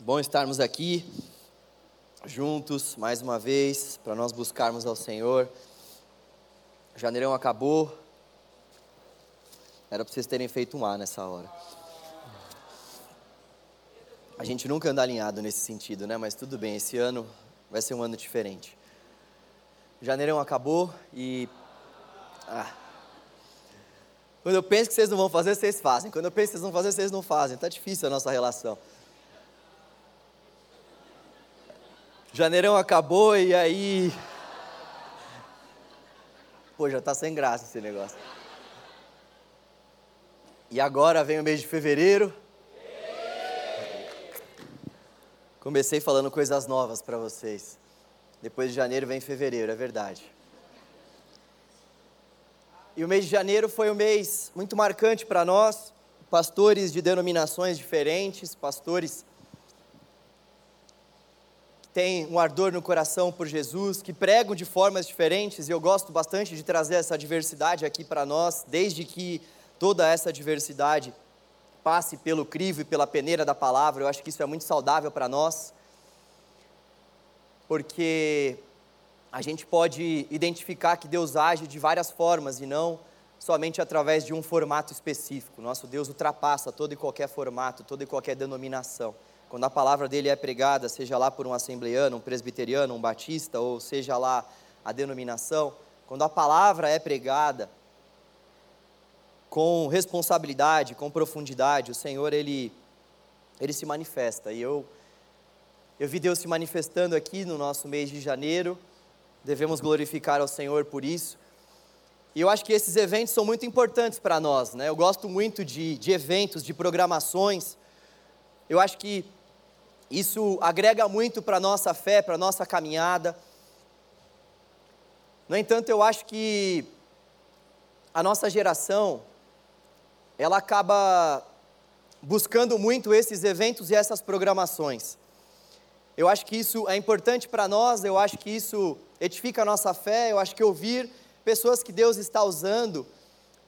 Bom estarmos aqui juntos mais uma vez para nós buscarmos ao Senhor. Janeirão acabou. Era para vocês terem feito um A nessa hora. A gente nunca anda alinhado nesse sentido, né? Mas tudo bem, esse ano vai ser um ano diferente. Janeirão acabou e. Ah. Quando eu penso que vocês não vão fazer, vocês fazem. Quando eu penso que vocês vão fazer, vocês não fazem. Está difícil a nossa relação. Janeirão acabou e aí. Pô, já tá sem graça esse negócio. E agora vem o mês de fevereiro. Comecei falando coisas novas para vocês. Depois de janeiro vem fevereiro, é verdade. E o mês de janeiro foi um mês muito marcante para nós, pastores de denominações diferentes, pastores têm um ardor no coração por Jesus, que pregam de formas diferentes, e eu gosto bastante de trazer essa diversidade aqui para nós, desde que toda essa diversidade passe pelo crivo e pela peneira da palavra, eu acho que isso é muito saudável para nós, porque a gente pode identificar que Deus age de várias formas e não somente através de um formato específico. Nosso Deus ultrapassa todo e qualquer formato, toda e qualquer denominação. Quando a palavra dele é pregada, seja lá por um assembleano, um presbiteriano, um batista, ou seja lá a denominação, quando a palavra é pregada com responsabilidade, com profundidade, o Senhor ele ele se manifesta. E eu eu vi Deus se manifestando aqui no nosso mês de janeiro. Devemos glorificar ao Senhor por isso. E eu acho que esses eventos são muito importantes para nós, né? Eu gosto muito de, de eventos, de programações. Eu acho que isso agrega muito para a nossa fé, para a nossa caminhada. No entanto, eu acho que a nossa geração, ela acaba buscando muito esses eventos e essas programações. Eu acho que isso é importante para nós, eu acho que isso edifica a nossa fé, eu acho que ouvir pessoas que Deus está usando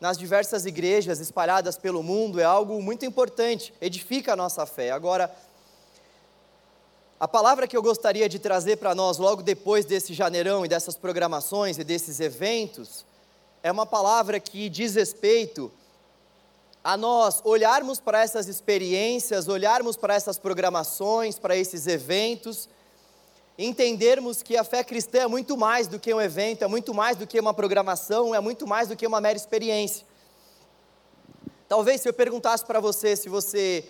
nas diversas igrejas espalhadas pelo mundo é algo muito importante, edifica a nossa fé. Agora, a palavra que eu gostaria de trazer para nós logo depois desse janeirão e dessas programações e desses eventos é uma palavra que diz respeito a nós olharmos para essas experiências, olharmos para essas programações, para esses eventos, entendermos que a fé cristã é muito mais do que um evento, é muito mais do que uma programação, é muito mais do que uma mera experiência. Talvez se eu perguntasse para você se você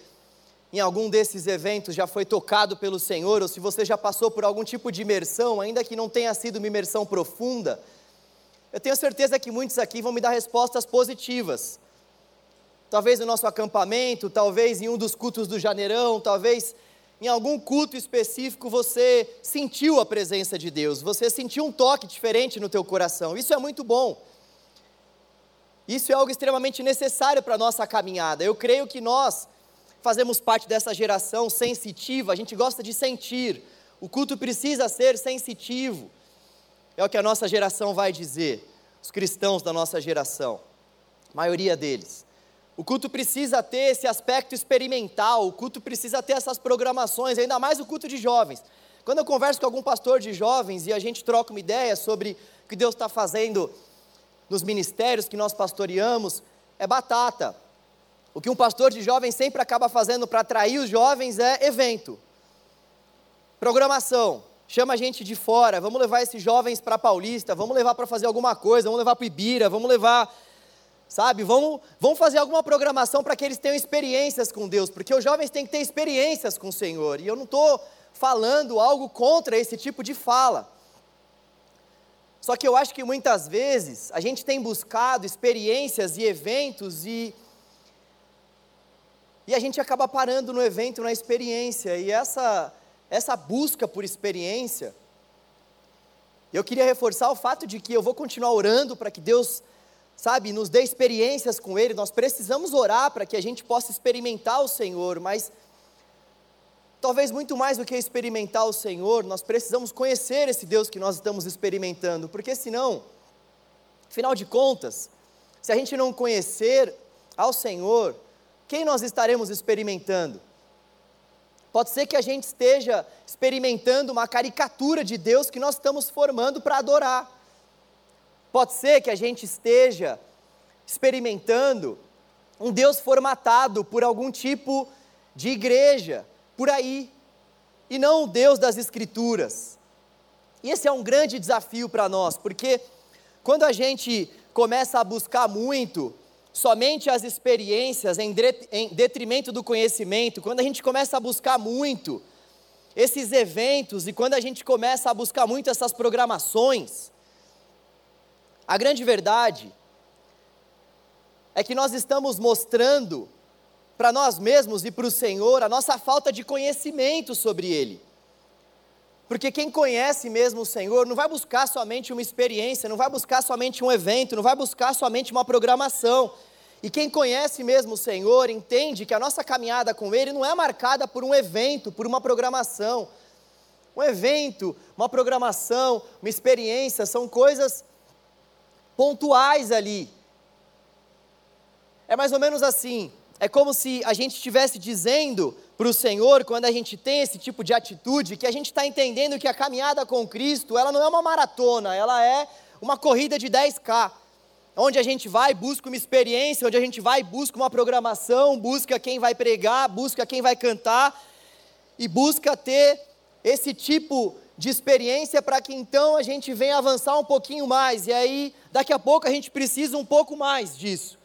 em algum desses eventos já foi tocado pelo Senhor, ou se você já passou por algum tipo de imersão, ainda que não tenha sido uma imersão profunda, eu tenho certeza que muitos aqui vão me dar respostas positivas. Talvez no nosso acampamento, talvez em um dos cultos do janeirão, talvez em algum culto específico você sentiu a presença de Deus, você sentiu um toque diferente no teu coração. Isso é muito bom. Isso é algo extremamente necessário para a nossa caminhada. Eu creio que nós fazemos parte dessa geração sensitiva, a gente gosta de sentir. O culto precisa ser sensitivo. É o que a nossa geração vai dizer, os cristãos da nossa geração, a maioria deles. O culto precisa ter esse aspecto experimental, o culto precisa ter essas programações, ainda mais o culto de jovens. Quando eu converso com algum pastor de jovens e a gente troca uma ideia sobre o que Deus está fazendo nos ministérios que nós pastoreamos, é batata. O que um pastor de jovens sempre acaba fazendo para atrair os jovens é evento, programação. Chama a gente de fora, vamos levar esses jovens para Paulista, vamos levar para fazer alguma coisa, vamos levar para Ibira, vamos levar, sabe, vamos, vamos fazer alguma programação para que eles tenham experiências com Deus, porque os jovens têm que ter experiências com o Senhor, e eu não estou falando algo contra esse tipo de fala. Só que eu acho que muitas vezes a gente tem buscado experiências e eventos e e a gente acaba parando no evento, na experiência, e essa, essa busca por experiência, eu queria reforçar o fato de que eu vou continuar orando para que Deus, sabe, nos dê experiências com Ele, nós precisamos orar para que a gente possa experimentar o Senhor, mas talvez muito mais do que experimentar o Senhor, nós precisamos conhecer esse Deus que nós estamos experimentando, porque senão, afinal de contas, se a gente não conhecer ao Senhor, quem nós estaremos experimentando? Pode ser que a gente esteja experimentando uma caricatura de Deus que nós estamos formando para adorar. Pode ser que a gente esteja experimentando um Deus formatado por algum tipo de igreja por aí, e não o Deus das Escrituras. E esse é um grande desafio para nós, porque quando a gente começa a buscar muito somente as experiências em detrimento do conhecimento, quando a gente começa a buscar muito esses eventos e quando a gente começa a buscar muito essas programações, a grande verdade é que nós estamos mostrando para nós mesmos e para o Senhor a nossa falta de conhecimento sobre Ele. Porque quem conhece mesmo o Senhor não vai buscar somente uma experiência, não vai buscar somente um evento, não vai buscar somente uma programação. E quem conhece mesmo o Senhor entende que a nossa caminhada com Ele não é marcada por um evento, por uma programação. Um evento, uma programação, uma experiência são coisas pontuais ali. É mais ou menos assim. É como se a gente estivesse dizendo para o Senhor, quando a gente tem esse tipo de atitude, que a gente está entendendo que a caminhada com Cristo, ela não é uma maratona, ela é uma corrida de 10K, onde a gente vai, busca uma experiência, onde a gente vai, busca uma programação, busca quem vai pregar, busca quem vai cantar, e busca ter esse tipo de experiência para que então a gente venha avançar um pouquinho mais, e aí daqui a pouco a gente precisa um pouco mais disso,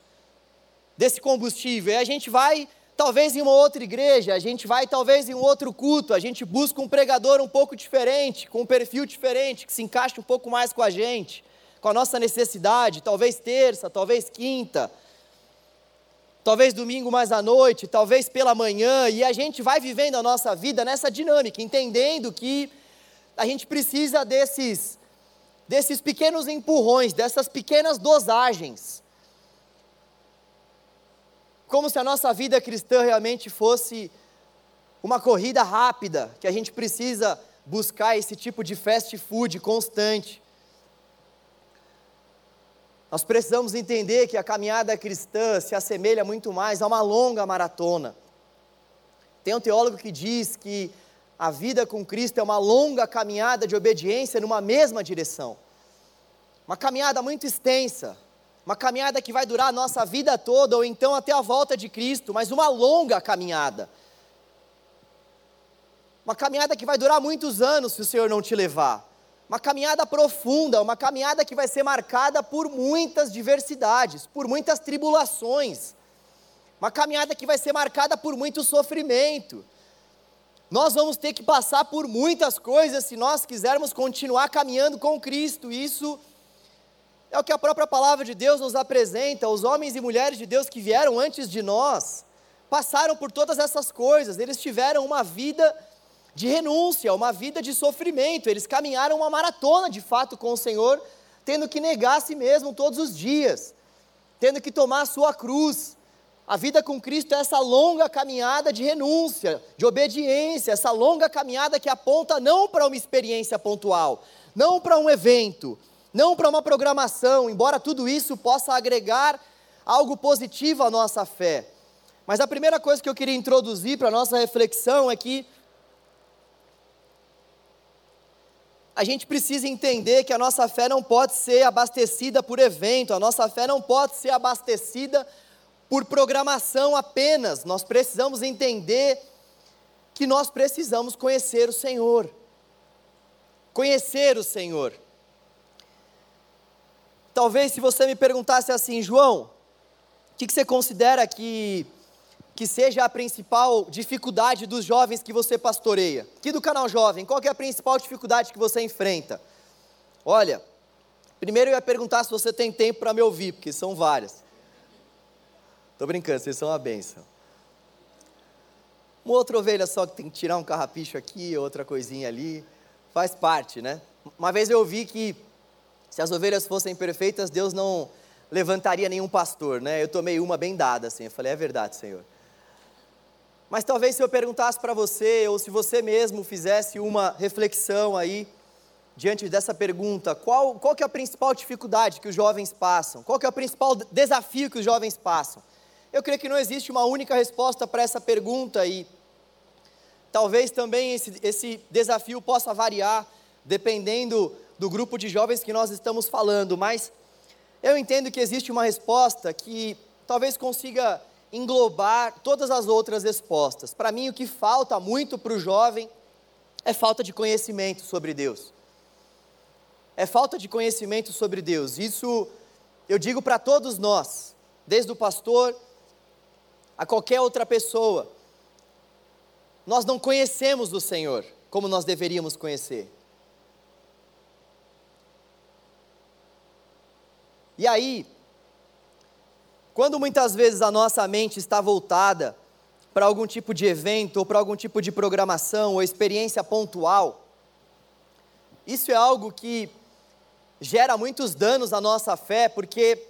desse combustível, e a gente vai talvez em uma outra igreja, a gente vai talvez em um outro culto, a gente busca um pregador um pouco diferente, com um perfil diferente, que se encaixe um pouco mais com a gente, com a nossa necessidade, talvez terça, talvez quinta, talvez domingo mais à noite, talvez pela manhã, e a gente vai vivendo a nossa vida nessa dinâmica, entendendo que a gente precisa desses desses pequenos empurrões, dessas pequenas dosagens como se a nossa vida cristã realmente fosse uma corrida rápida, que a gente precisa buscar esse tipo de fast food constante. Nós precisamos entender que a caminhada cristã se assemelha muito mais a uma longa maratona. Tem um teólogo que diz que a vida com Cristo é uma longa caminhada de obediência numa mesma direção. Uma caminhada muito extensa, uma caminhada que vai durar a nossa vida toda, ou então até a volta de Cristo, mas uma longa caminhada. Uma caminhada que vai durar muitos anos se o Senhor não te levar. Uma caminhada profunda, uma caminhada que vai ser marcada por muitas diversidades, por muitas tribulações. Uma caminhada que vai ser marcada por muito sofrimento. Nós vamos ter que passar por muitas coisas se nós quisermos continuar caminhando com Cristo. Isso é o que a própria palavra de Deus nos apresenta. Os homens e mulheres de Deus que vieram antes de nós passaram por todas essas coisas. Eles tiveram uma vida de renúncia, uma vida de sofrimento. Eles caminharam uma maratona de fato com o Senhor, tendo que negar a si mesmo todos os dias, tendo que tomar a sua cruz. A vida com Cristo é essa longa caminhada de renúncia, de obediência, essa longa caminhada que aponta não para uma experiência pontual, não para um evento, não para uma programação, embora tudo isso possa agregar algo positivo à nossa fé. Mas a primeira coisa que eu queria introduzir para a nossa reflexão é que a gente precisa entender que a nossa fé não pode ser abastecida por evento, a nossa fé não pode ser abastecida por programação apenas. Nós precisamos entender que nós precisamos conhecer o Senhor. Conhecer o Senhor. Talvez se você me perguntasse assim, João, o que, que você considera que, que seja a principal dificuldade dos jovens que você pastoreia? Aqui do canal Jovem, qual é a principal dificuldade que você enfrenta? Olha, primeiro eu ia perguntar se você tem tempo para me ouvir, porque são várias. Estou brincando, vocês são uma benção. Uma outra ovelha só que tem que tirar um carrapicho aqui, outra coisinha ali. Faz parte, né? Uma vez eu ouvi que se as ovelhas fossem perfeitas, Deus não levantaria nenhum pastor, né? Eu tomei uma bem dada, assim. Eu falei, é verdade, Senhor. Mas talvez se eu perguntasse para você, ou se você mesmo fizesse uma reflexão aí, diante dessa pergunta, qual, qual que é a principal dificuldade que os jovens passam? Qual que é o principal desafio que os jovens passam? Eu creio que não existe uma única resposta para essa pergunta e talvez também esse, esse desafio possa variar, dependendo do grupo de jovens que nós estamos falando, mas eu entendo que existe uma resposta que talvez consiga englobar todas as outras respostas. Para mim, o que falta muito para o jovem é falta de conhecimento sobre Deus. É falta de conhecimento sobre Deus. Isso eu digo para todos nós, desde o pastor a qualquer outra pessoa. Nós não conhecemos o Senhor como nós deveríamos conhecer. E aí, quando muitas vezes a nossa mente está voltada para algum tipo de evento ou para algum tipo de programação ou experiência pontual, isso é algo que gera muitos danos à nossa fé, porque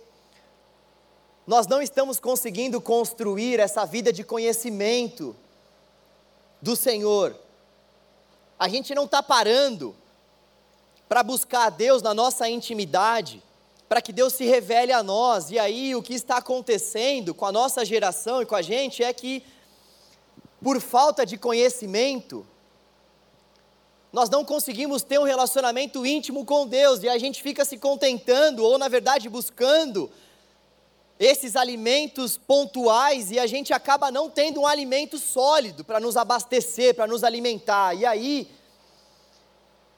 nós não estamos conseguindo construir essa vida de conhecimento do Senhor. A gente não está parando para buscar a Deus na nossa intimidade para que Deus se revele a nós. E aí o que está acontecendo com a nossa geração e com a gente é que, por falta de conhecimento, nós não conseguimos ter um relacionamento íntimo com Deus e a gente fica se contentando, ou na verdade buscando, esses alimentos pontuais e a gente acaba não tendo um alimento sólido para nos abastecer, para nos alimentar. E aí,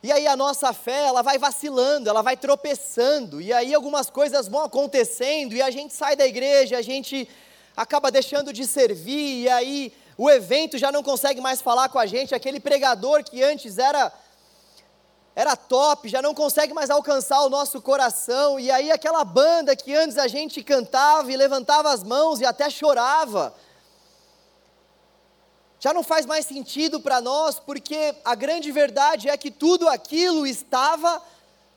e aí a nossa fé, ela vai vacilando, ela vai tropeçando, e aí algumas coisas vão acontecendo, e a gente sai da igreja, a gente acaba deixando de servir, e aí o evento já não consegue mais falar com a gente, aquele pregador que antes era era top, já não consegue mais alcançar o nosso coração, e aí aquela banda que antes a gente cantava e levantava as mãos e até chorava, já não faz mais sentido para nós, porque a grande verdade é que tudo aquilo estava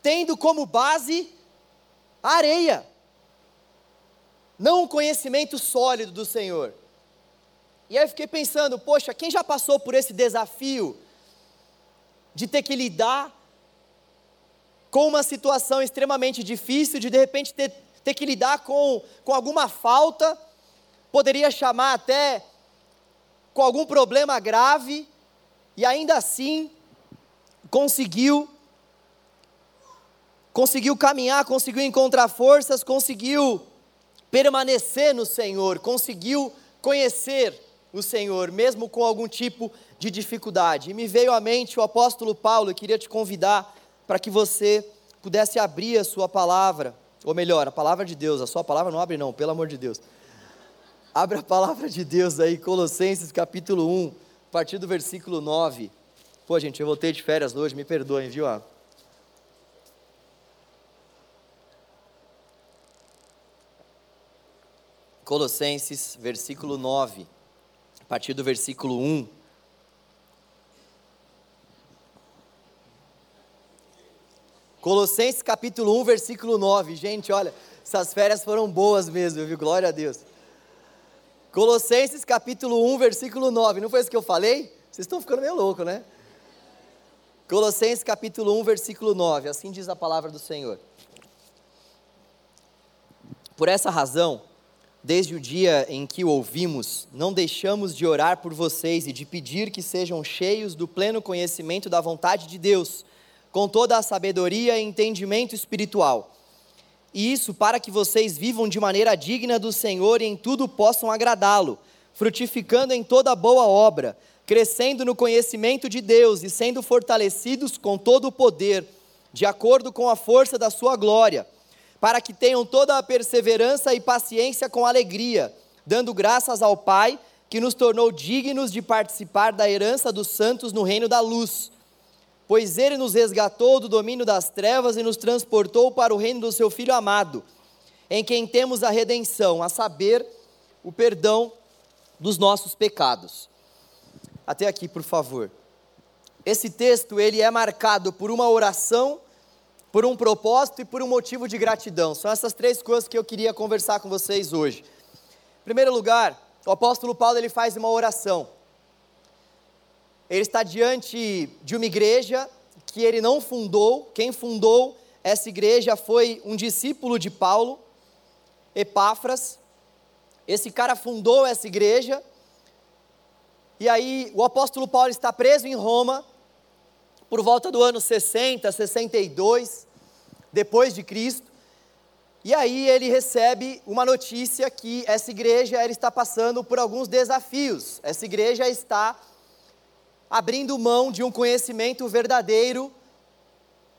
tendo como base a areia, não um conhecimento sólido do Senhor. E aí eu fiquei pensando, poxa, quem já passou por esse desafio de ter que lidar com uma situação extremamente difícil, de de repente ter, ter que lidar com, com alguma falta, poderia chamar até com algum problema grave e ainda assim conseguiu conseguiu caminhar, conseguiu encontrar forças, conseguiu permanecer no Senhor, conseguiu conhecer o Senhor, mesmo com algum tipo de dificuldade. E me veio à mente o apóstolo Paulo, eu queria te convidar para que você pudesse abrir a sua palavra, ou melhor, a palavra de Deus, a sua palavra não abre não, pelo amor de Deus. Abre a palavra de Deus aí, Colossenses capítulo 1, a partir do versículo 9. Pô, gente, eu voltei de férias hoje, me perdoem, viu? Colossenses, versículo 9, a partir do versículo 1. Colossenses capítulo 1, versículo 9. Gente, olha, essas férias foram boas mesmo, viu? Glória a Deus. Colossenses capítulo 1, versículo 9. Não foi isso que eu falei? Vocês estão ficando meio louco, né? Colossenses capítulo 1, versículo 9. Assim diz a palavra do Senhor. Por essa razão, desde o dia em que o ouvimos, não deixamos de orar por vocês e de pedir que sejam cheios do pleno conhecimento da vontade de Deus, com toda a sabedoria e entendimento espiritual e isso para que vocês vivam de maneira digna do Senhor e em tudo possam agradá-lo, frutificando em toda boa obra, crescendo no conhecimento de Deus e sendo fortalecidos com todo o poder, de acordo com a força da sua glória, para que tenham toda a perseverança e paciência com alegria, dando graças ao Pai que nos tornou dignos de participar da herança dos santos no reino da luz pois ele nos resgatou do domínio das trevas e nos transportou para o reino do seu Filho amado, em quem temos a redenção, a saber, o perdão dos nossos pecados. Até aqui, por favor. Esse texto ele é marcado por uma oração, por um propósito e por um motivo de gratidão. São essas três coisas que eu queria conversar com vocês hoje. Em primeiro lugar, o apóstolo Paulo ele faz uma oração ele está diante de uma igreja que ele não fundou, quem fundou essa igreja foi um discípulo de Paulo, Epáfras. Esse cara fundou essa igreja E aí o apóstolo Paulo está preso em Roma por volta do ano 60, 62 depois de Cristo. E aí ele recebe uma notícia que essa igreja está passando por alguns desafios. Essa igreja está abrindo mão de um conhecimento verdadeiro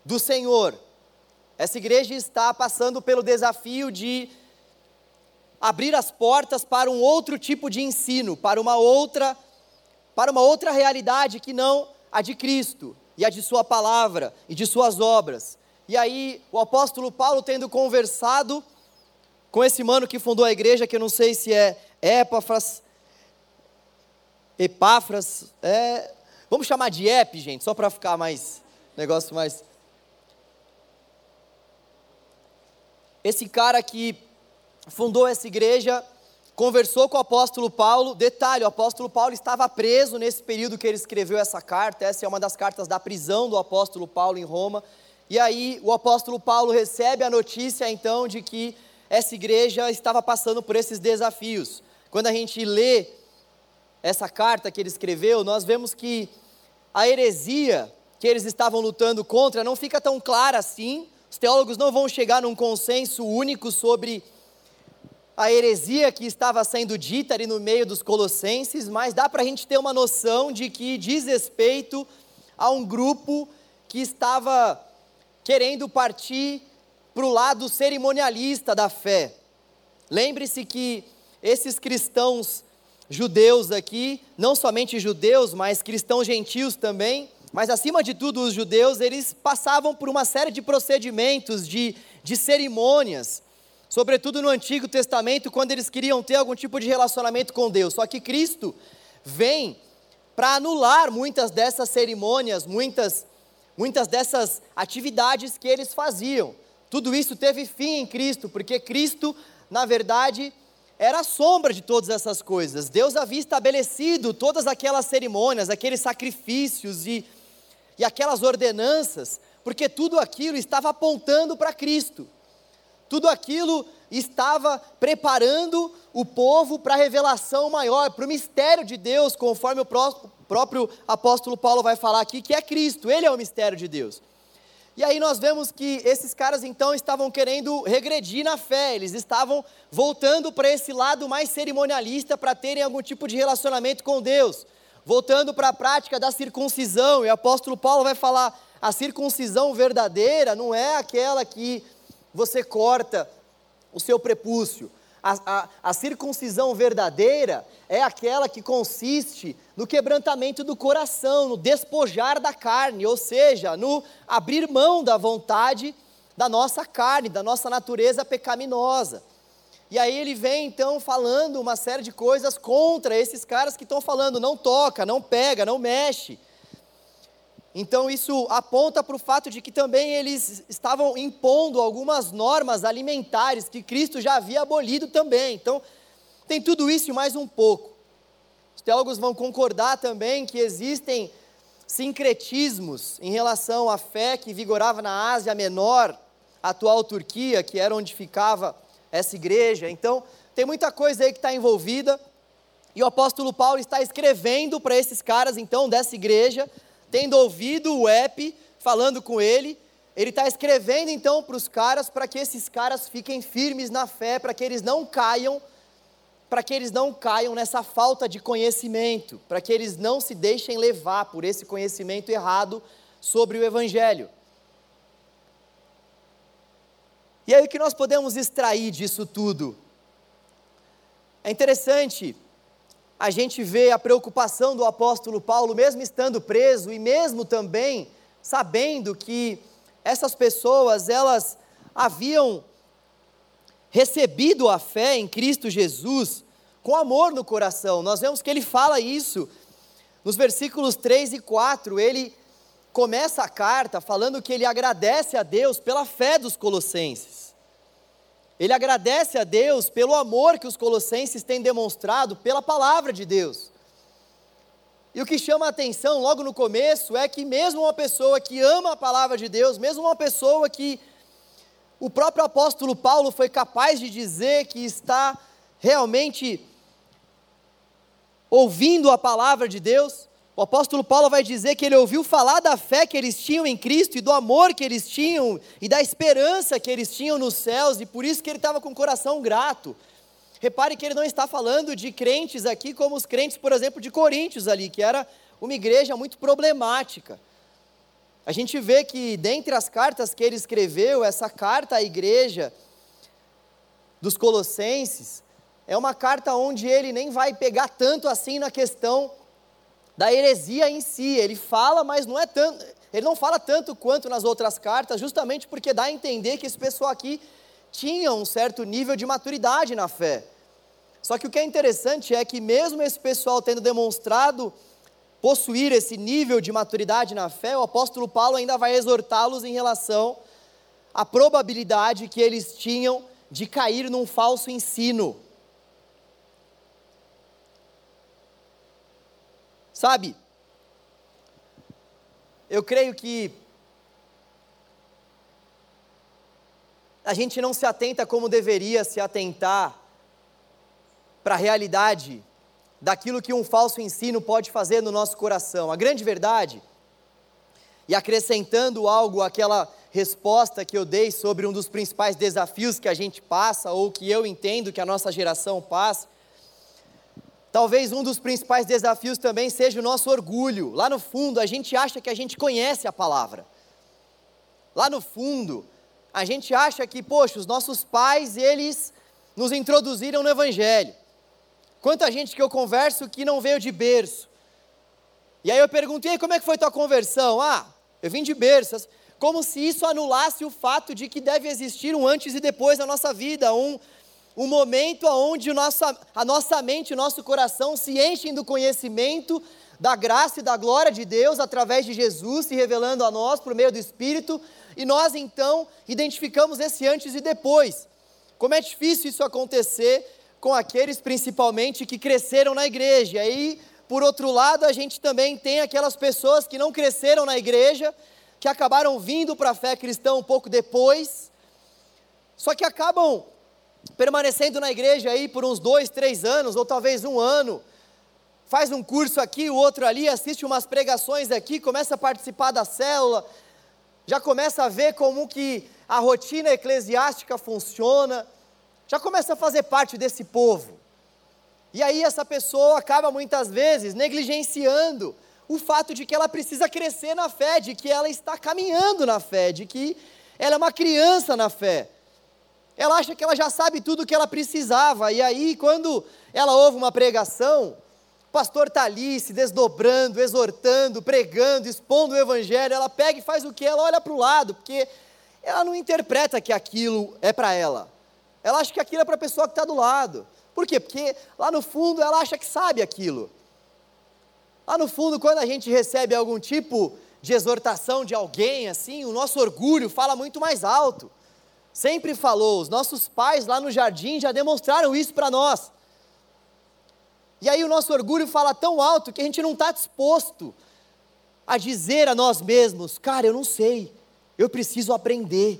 do Senhor. Essa igreja está passando pelo desafio de abrir as portas para um outro tipo de ensino, para uma outra para uma outra realidade que não a de Cristo e a de sua palavra e de suas obras. E aí o apóstolo Paulo tendo conversado com esse mano que fundou a igreja, que eu não sei se é Epáfras, Epáfras, é, vamos chamar de Ep, gente, só para ficar mais negócio mais Esse cara que fundou essa igreja conversou com o apóstolo Paulo. Detalhe: o apóstolo Paulo estava preso nesse período que ele escreveu essa carta. Essa é uma das cartas da prisão do apóstolo Paulo em Roma. E aí o apóstolo Paulo recebe a notícia então de que essa igreja estava passando por esses desafios. Quando a gente lê essa carta que ele escreveu, nós vemos que a heresia que eles estavam lutando contra não fica tão clara assim, os teólogos não vão chegar num consenso único sobre a heresia que estava sendo dita ali no meio dos colossenses, mas dá para a gente ter uma noção de que diz respeito a um grupo que estava querendo partir para o lado cerimonialista da fé. Lembre-se que esses cristãos judeus aqui, não somente judeus, mas cristãos gentios também, mas acima de tudo, os judeus, eles passavam por uma série de procedimentos, de, de cerimônias, sobretudo no Antigo Testamento, quando eles queriam ter algum tipo de relacionamento com Deus. Só que Cristo vem para anular muitas dessas cerimônias, muitas, muitas dessas atividades que eles faziam. Tudo isso teve fim em Cristo, porque Cristo, na verdade, era a sombra de todas essas coisas. Deus havia estabelecido todas aquelas cerimônias, aqueles sacrifícios e e aquelas ordenanças, porque tudo aquilo estava apontando para Cristo. Tudo aquilo estava preparando o povo para a revelação maior, para o mistério de Deus, conforme o próprio apóstolo Paulo vai falar aqui, que é Cristo, ele é o mistério de Deus. E aí nós vemos que esses caras então estavam querendo regredir na fé, eles estavam voltando para esse lado mais cerimonialista para terem algum tipo de relacionamento com Deus. Voltando para a prática da circuncisão, e o apóstolo Paulo vai falar: a circuncisão verdadeira não é aquela que você corta o seu prepúcio. A, a, a, circuncisão verdadeira é aquela que consiste no quebrantamento do coração, no despojar da carne, ou seja, no abrir mão da vontade da nossa carne, da nossa natureza pecaminosa. E aí ele vem então falando uma série de coisas contra esses caras que estão falando, não toca, não pega, não mexe. Então isso aponta para o fato de que também eles estavam impondo algumas normas alimentares que Cristo já havia abolido também. Então tem tudo isso e mais um pouco. Os teólogos vão concordar também que existem sincretismos em relação à fé que vigorava na Ásia Menor, atual Turquia, que era onde ficava essa igreja. Então, tem muita coisa aí que está envolvida. E o apóstolo Paulo está escrevendo para esses caras, então, dessa igreja, tendo ouvido o EP falando com ele, ele está escrevendo então para os caras para que esses caras fiquem firmes na fé, para que eles não caiam, para que eles não caiam nessa falta de conhecimento, para que eles não se deixem levar por esse conhecimento errado sobre o Evangelho. E aí o que nós podemos extrair disso tudo? É interessante a gente ver a preocupação do apóstolo Paulo, mesmo estando preso e mesmo também sabendo que essas pessoas, elas haviam recebido a fé em Cristo Jesus com amor no coração. Nós vemos que ele fala isso nos versículos 3 e 4. Ele começa a carta falando que ele agradece a Deus pela fé dos colossenses. Ele agradece a Deus pelo amor que os colossenses têm demonstrado pela palavra de Deus. E o que chama a atenção logo no começo é que, mesmo uma pessoa que ama a palavra de Deus, mesmo uma pessoa que o próprio apóstolo Paulo foi capaz de dizer que está realmente ouvindo a palavra de Deus. O apóstolo Paulo vai dizer que ele ouviu falar da fé que eles tinham em Cristo e do amor que eles tinham e da esperança que eles tinham nos céus, e por isso que ele estava com o coração grato. Repare que ele não está falando de crentes aqui como os crentes, por exemplo, de Coríntios ali, que era uma igreja muito problemática. A gente vê que dentre as cartas que ele escreveu, essa carta à igreja dos Colossenses é uma carta onde ele nem vai pegar tanto assim na questão da heresia em si. Ele fala, mas não é tanto, ele não fala tanto quanto nas outras cartas, justamente porque dá a entender que esse pessoal aqui tinha um certo nível de maturidade na fé. Só que o que é interessante é que mesmo esse pessoal tendo demonstrado possuir esse nível de maturidade na fé, o apóstolo Paulo ainda vai exortá-los em relação à probabilidade que eles tinham de cair num falso ensino. Sabe, eu creio que a gente não se atenta como deveria se atentar para a realidade daquilo que um falso ensino pode fazer no nosso coração. A grande verdade, e acrescentando algo àquela resposta que eu dei sobre um dos principais desafios que a gente passa, ou que eu entendo que a nossa geração passa, Talvez um dos principais desafios também seja o nosso orgulho. Lá no fundo, a gente acha que a gente conhece a palavra. Lá no fundo, a gente acha que, poxa, os nossos pais, eles nos introduziram no Evangelho. Quanta gente que eu converso que não veio de berço. E aí eu perguntei, como é que foi tua conversão? Ah, eu vim de berço. Como se isso anulasse o fato de que deve existir um antes e depois na nossa vida, um um momento onde nossa, a nossa mente o nosso coração se enchem do conhecimento da graça e da glória de Deus através de Jesus se revelando a nós por meio do Espírito, e nós então identificamos esse antes e depois. Como é difícil isso acontecer com aqueles principalmente que cresceram na igreja. E aí, por outro lado, a gente também tem aquelas pessoas que não cresceram na igreja, que acabaram vindo para a fé cristã um pouco depois, só que acabam permanecendo na igreja aí por uns dois, três anos, ou talvez um ano, faz um curso aqui, o outro ali, assiste umas pregações aqui, começa a participar da célula, já começa a ver como que a rotina eclesiástica funciona, já começa a fazer parte desse povo. E aí essa pessoa acaba muitas vezes negligenciando o fato de que ela precisa crescer na fé, de que ela está caminhando na fé, de que ela é uma criança na fé. Ela acha que ela já sabe tudo o que ela precisava, e aí, quando ela ouve uma pregação, o pastor está ali se desdobrando, exortando, pregando, expondo o evangelho, ela pega e faz o que? Ela olha para o lado, porque ela não interpreta que aquilo é para ela. Ela acha que aquilo é para a pessoa que está do lado. Por quê? Porque lá no fundo ela acha que sabe aquilo. Lá no fundo, quando a gente recebe algum tipo de exortação de alguém, assim, o nosso orgulho fala muito mais alto sempre falou, os nossos pais lá no jardim já demonstraram isso para nós. E aí o nosso orgulho fala tão alto que a gente não está disposto a dizer a nós mesmos: cara, eu não sei, eu preciso aprender.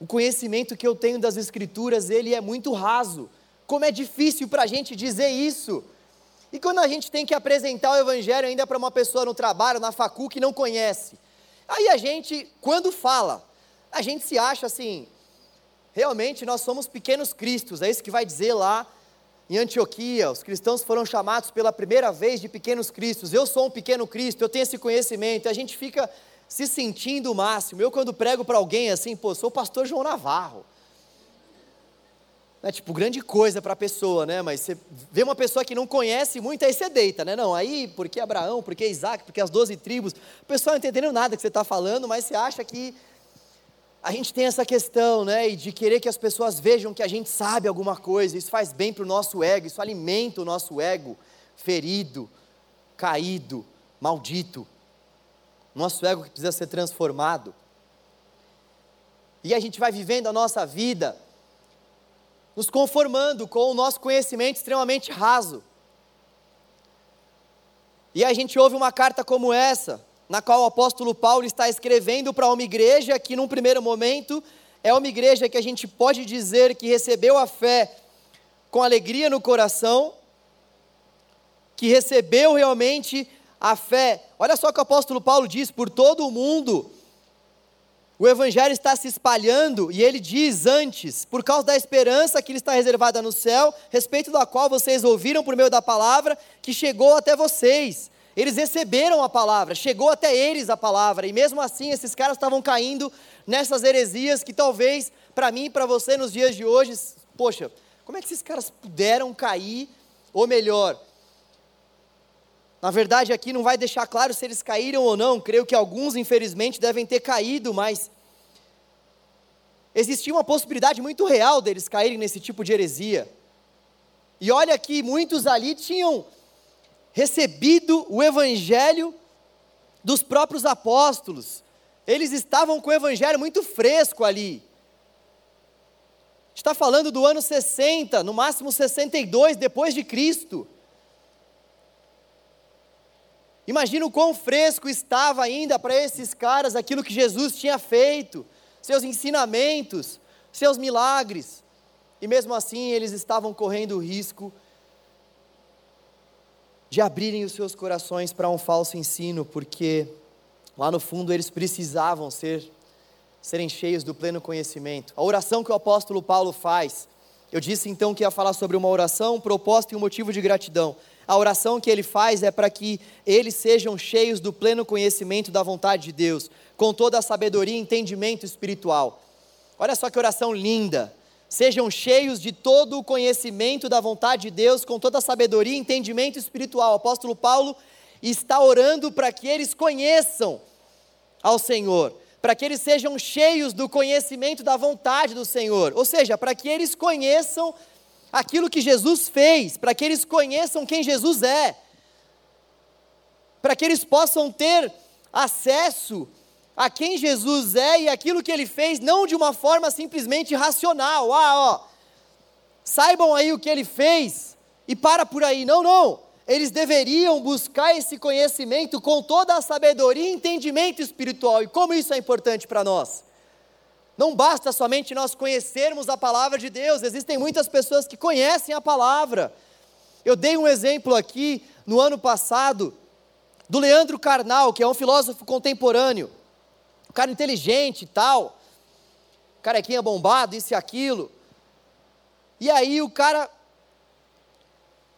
O conhecimento que eu tenho das Escrituras, ele é muito raso. Como é difícil para a gente dizer isso. E quando a gente tem que apresentar o Evangelho ainda para uma pessoa no trabalho, na facu, que não conhece, aí a gente, quando fala, a gente se acha assim, realmente nós somos pequenos cristos, é isso que vai dizer lá em Antioquia, os cristãos foram chamados pela primeira vez de pequenos cristos, eu sou um pequeno cristo, eu tenho esse conhecimento, a gente fica se sentindo o máximo, eu quando prego para alguém assim, pô, sou o pastor João Navarro, é tipo grande coisa para a pessoa, né? Mas você vê uma pessoa que não conhece muito, aí você deita, né? Não, aí porque Abraão, porque Isaac, porque as doze tribos, o pessoal não está entendendo nada que você está falando, mas você acha que a gente tem essa questão, né, de querer que as pessoas vejam que a gente sabe alguma coisa, isso faz bem para o nosso ego, isso alimenta o nosso ego ferido, caído, maldito. Nosso ego que precisa ser transformado. E a gente vai vivendo a nossa vida nos conformando com o nosso conhecimento extremamente raso. E a gente ouve uma carta como essa, na qual o apóstolo Paulo está escrevendo para uma igreja que, num primeiro momento, é uma igreja que a gente pode dizer que recebeu a fé com alegria no coração, que recebeu realmente a fé. Olha só o que o apóstolo Paulo diz: por todo o mundo o evangelho está se espalhando e ele diz antes, por causa da esperança que lhe está reservada no céu, respeito da qual vocês ouviram por meio da palavra, que chegou até vocês. Eles receberam a palavra, chegou até eles a palavra, e mesmo assim esses caras estavam caindo nessas heresias que talvez para mim e para você nos dias de hoje, poxa, como é que esses caras puderam cair, ou melhor, na verdade, aqui não vai deixar claro se eles caíram ou não. Creio que alguns, infelizmente, devem ter caído, mas existia uma possibilidade muito real deles caírem nesse tipo de heresia. E olha que muitos ali tinham recebido o evangelho dos próprios apóstolos. Eles estavam com o evangelho muito fresco ali. Está falando do ano 60, no máximo 62 depois de Cristo. Imagina o quão fresco estava ainda para esses caras aquilo que Jesus tinha feito, seus ensinamentos, seus milagres. E mesmo assim eles estavam correndo o risco de abrirem os seus corações para um falso ensino, porque lá no fundo eles precisavam ser serem cheios do pleno conhecimento. A oração que o apóstolo Paulo faz, eu disse então que ia falar sobre uma oração, um propósito e um motivo de gratidão. A oração que ele faz é para que eles sejam cheios do pleno conhecimento da vontade de Deus, com toda a sabedoria e entendimento espiritual. Olha só que oração linda. Sejam cheios de todo o conhecimento da vontade de Deus, com toda a sabedoria e entendimento espiritual. O apóstolo Paulo está orando para que eles conheçam ao Senhor, para que eles sejam cheios do conhecimento da vontade do Senhor, ou seja, para que eles conheçam aquilo que Jesus fez, para que eles conheçam quem Jesus é, para que eles possam ter acesso a quem Jesus é e aquilo que ele fez, não de uma forma simplesmente racional. Ah, ó, saibam aí o que ele fez e para por aí. Não, não. Eles deveriam buscar esse conhecimento com toda a sabedoria e entendimento espiritual. E como isso é importante para nós? Não basta somente nós conhecermos a palavra de Deus, existem muitas pessoas que conhecem a palavra. Eu dei um exemplo aqui no ano passado do Leandro Carnal, que é um filósofo contemporâneo, um cara inteligente e tal, carequinha bombado, isso e aquilo. E aí o cara,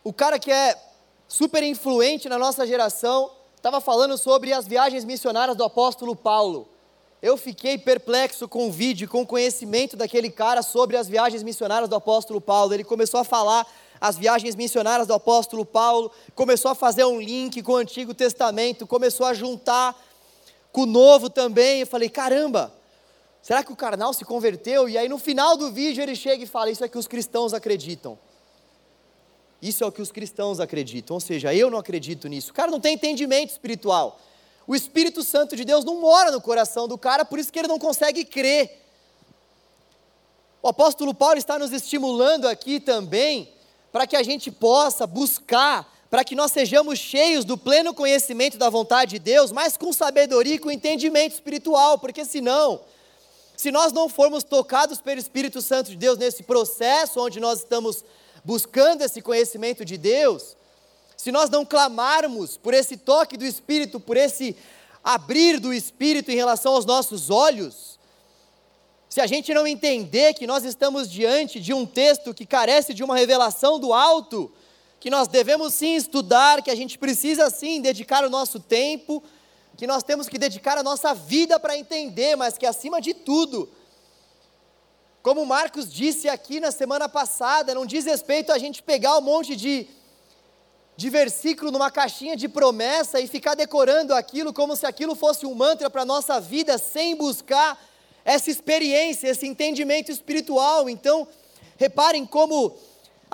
o cara que é super influente na nossa geração, estava falando sobre as viagens missionárias do apóstolo Paulo. Eu fiquei perplexo com o vídeo, com o conhecimento daquele cara sobre as viagens missionárias do apóstolo Paulo. Ele começou a falar as viagens missionárias do apóstolo Paulo, começou a fazer um link com o Antigo Testamento, começou a juntar com o Novo também. Eu falei: caramba, será que o carnal se converteu? E aí no final do vídeo ele chega e fala: Isso é que os cristãos acreditam. Isso é o que os cristãos acreditam, ou seja, eu não acredito nisso. O cara não tem entendimento espiritual. O Espírito Santo de Deus não mora no coração do cara, por isso que ele não consegue crer. O apóstolo Paulo está nos estimulando aqui também para que a gente possa buscar, para que nós sejamos cheios do pleno conhecimento da vontade de Deus, mas com sabedoria e com entendimento espiritual, porque senão, se nós não formos tocados pelo Espírito Santo de Deus nesse processo onde nós estamos buscando esse conhecimento de Deus, se nós não clamarmos por esse toque do Espírito, por esse abrir do Espírito em relação aos nossos olhos, se a gente não entender que nós estamos diante de um texto que carece de uma revelação do alto, que nós devemos sim estudar, que a gente precisa sim dedicar o nosso tempo, que nós temos que dedicar a nossa vida para entender, mas que acima de tudo, como Marcos disse aqui na semana passada, não diz respeito a gente pegar um monte de de versículo numa caixinha de promessa e ficar decorando aquilo como se aquilo fosse um mantra para a nossa vida, sem buscar essa experiência, esse entendimento espiritual. Então, reparem como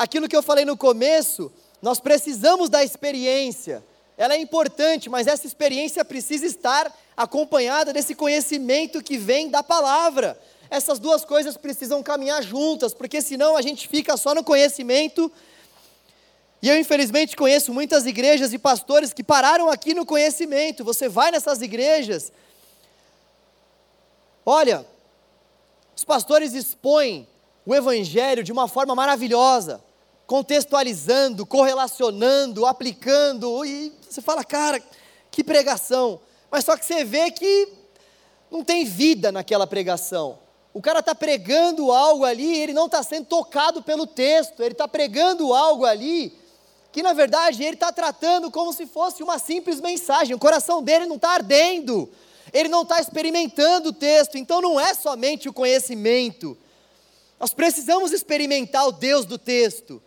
aquilo que eu falei no começo, nós precisamos da experiência. Ela é importante, mas essa experiência precisa estar acompanhada desse conhecimento que vem da palavra. Essas duas coisas precisam caminhar juntas, porque senão a gente fica só no conhecimento e eu, infelizmente, conheço muitas igrejas e pastores que pararam aqui no conhecimento. Você vai nessas igrejas. Olha, os pastores expõem o Evangelho de uma forma maravilhosa, contextualizando, correlacionando, aplicando, e você fala, cara, que pregação. Mas só que você vê que não tem vida naquela pregação. O cara está pregando algo ali, ele não está sendo tocado pelo texto, ele está pregando algo ali que na verdade ele está tratando como se fosse uma simples mensagem, o coração dele não está ardendo, ele não está experimentando o texto, então não é somente o conhecimento, nós precisamos experimentar o Deus do texto,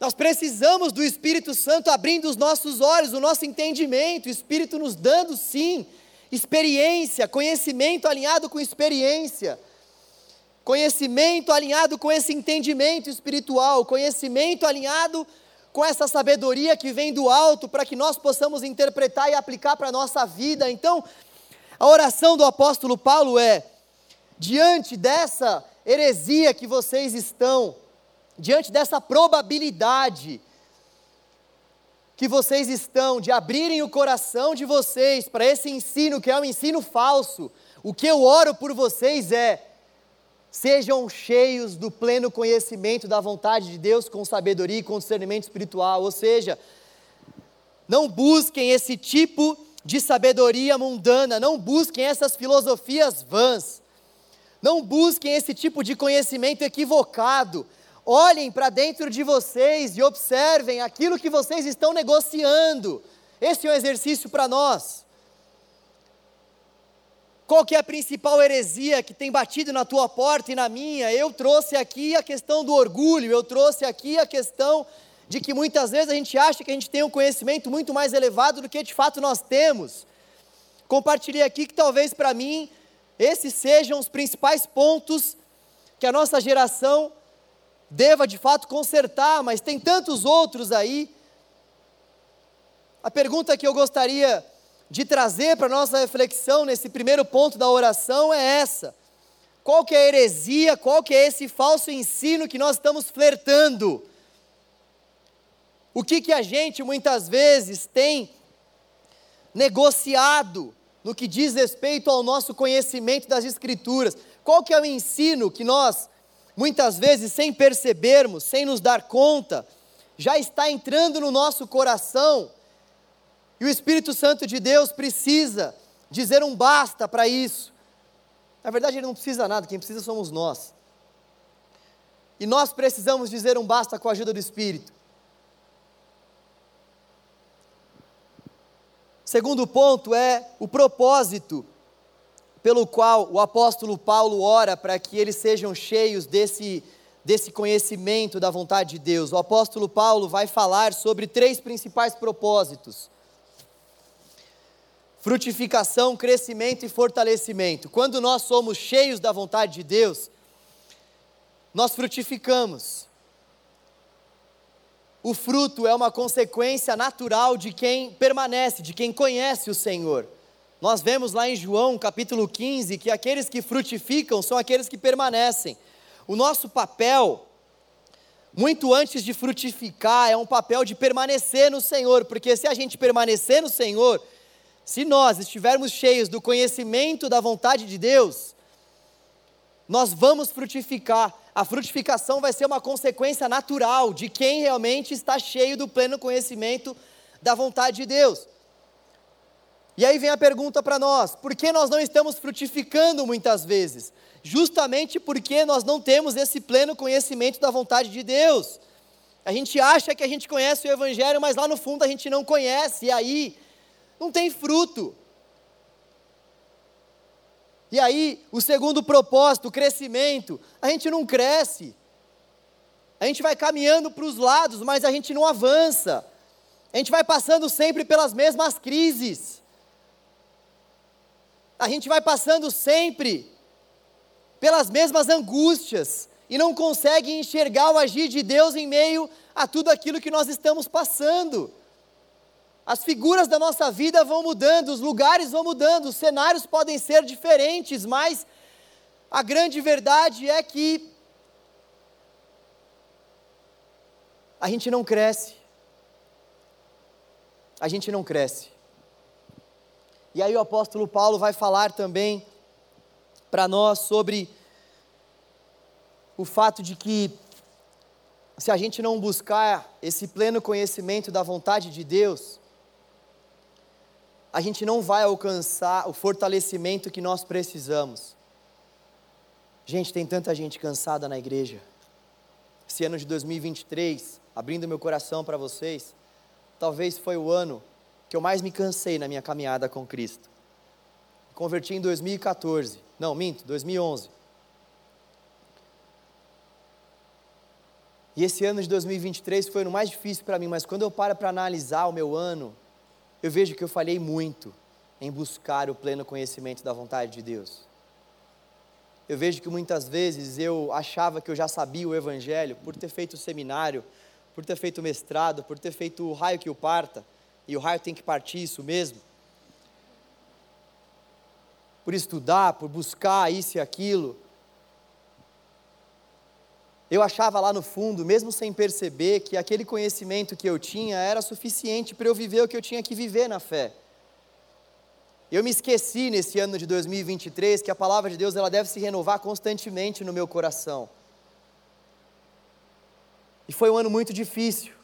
nós precisamos do Espírito Santo abrindo os nossos olhos, o nosso entendimento, o Espírito nos dando sim experiência, conhecimento alinhado com experiência, conhecimento alinhado com esse entendimento espiritual, conhecimento alinhado com essa sabedoria que vem do alto, para que nós possamos interpretar e aplicar para a nossa vida. Então, a oração do apóstolo Paulo é: diante dessa heresia que vocês estão, diante dessa probabilidade que vocês estão de abrirem o coração de vocês para esse ensino que é um ensino falso, o que eu oro por vocês é: sejam cheios do pleno conhecimento da vontade de Deus com sabedoria e com discernimento espiritual, ou seja, não busquem esse tipo de sabedoria mundana, não busquem essas filosofias vãs, não busquem esse tipo de conhecimento equivocado, Olhem para dentro de vocês e observem aquilo que vocês estão negociando. Esse é um exercício para nós. Qual que é a principal heresia que tem batido na tua porta e na minha? Eu trouxe aqui a questão do orgulho, eu trouxe aqui a questão de que muitas vezes a gente acha que a gente tem um conhecimento muito mais elevado do que de fato nós temos. Compartilhei aqui que talvez para mim esses sejam os principais pontos que a nossa geração deva de fato consertar, mas tem tantos outros aí. A pergunta que eu gostaria de trazer para nossa reflexão nesse primeiro ponto da oração é essa: qual que é a heresia, qual que é esse falso ensino que nós estamos flertando? O que que a gente muitas vezes tem negociado no que diz respeito ao nosso conhecimento das escrituras? Qual que é o ensino que nós muitas vezes sem percebermos, sem nos dar conta, já está entrando no nosso coração, e o Espírito Santo de Deus precisa dizer um basta para isso. Na verdade, ele não precisa nada, quem precisa somos nós. E nós precisamos dizer um basta com a ajuda do Espírito. Segundo ponto é o propósito pelo qual o apóstolo Paulo ora para que eles sejam cheios desse, desse conhecimento da vontade de Deus. O apóstolo Paulo vai falar sobre três principais propósitos: frutificação, crescimento e fortalecimento. Quando nós somos cheios da vontade de Deus, nós frutificamos. O fruto é uma consequência natural de quem permanece, de quem conhece o Senhor. Nós vemos lá em João capítulo 15 que aqueles que frutificam são aqueles que permanecem. O nosso papel, muito antes de frutificar, é um papel de permanecer no Senhor, porque se a gente permanecer no Senhor, se nós estivermos cheios do conhecimento da vontade de Deus, nós vamos frutificar. A frutificação vai ser uma consequência natural de quem realmente está cheio do pleno conhecimento da vontade de Deus. E aí vem a pergunta para nós: por que nós não estamos frutificando muitas vezes? Justamente porque nós não temos esse pleno conhecimento da vontade de Deus. A gente acha que a gente conhece o Evangelho, mas lá no fundo a gente não conhece, e aí não tem fruto. E aí, o segundo propósito, o crescimento, a gente não cresce. A gente vai caminhando para os lados, mas a gente não avança. A gente vai passando sempre pelas mesmas crises a gente vai passando sempre pelas mesmas angústias e não consegue enxergar o agir de Deus em meio a tudo aquilo que nós estamos passando. As figuras da nossa vida vão mudando, os lugares vão mudando, os cenários podem ser diferentes, mas a grande verdade é que a gente não cresce. A gente não cresce. E aí o apóstolo Paulo vai falar também para nós sobre o fato de que se a gente não buscar esse pleno conhecimento da vontade de Deus, a gente não vai alcançar o fortalecimento que nós precisamos. Gente, tem tanta gente cansada na igreja. Esse ano de 2023, abrindo meu coração para vocês, talvez foi o ano que eu mais me cansei na minha caminhada com Cristo. Converti em 2014, não, minto, 2011. E esse ano de 2023 foi o mais difícil para mim, mas quando eu paro para analisar o meu ano, eu vejo que eu falhei muito em buscar o pleno conhecimento da vontade de Deus. Eu vejo que muitas vezes eu achava que eu já sabia o Evangelho por ter feito seminário, por ter feito mestrado, por ter feito o raio que o parta, e o raio tem que partir isso mesmo. Por estudar, por buscar isso e aquilo, eu achava lá no fundo, mesmo sem perceber, que aquele conhecimento que eu tinha era suficiente para eu viver o que eu tinha que viver na fé. Eu me esqueci nesse ano de 2023 que a palavra de Deus ela deve se renovar constantemente no meu coração. E foi um ano muito difícil.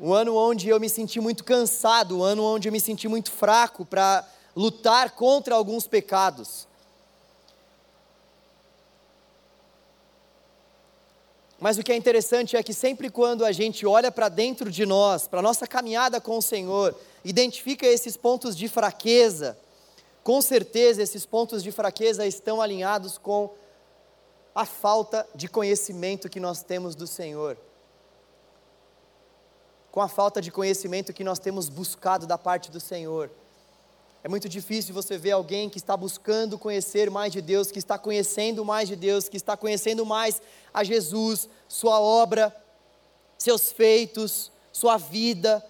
Um ano onde eu me senti muito cansado, um ano onde eu me senti muito fraco para lutar contra alguns pecados. Mas o que é interessante é que sempre quando a gente olha para dentro de nós, para nossa caminhada com o Senhor, identifica esses pontos de fraqueza, com certeza esses pontos de fraqueza estão alinhados com a falta de conhecimento que nós temos do Senhor. Com a falta de conhecimento que nós temos buscado da parte do Senhor. É muito difícil você ver alguém que está buscando conhecer mais de Deus, que está conhecendo mais de Deus, que está conhecendo mais a Jesus, sua obra, seus feitos, sua vida.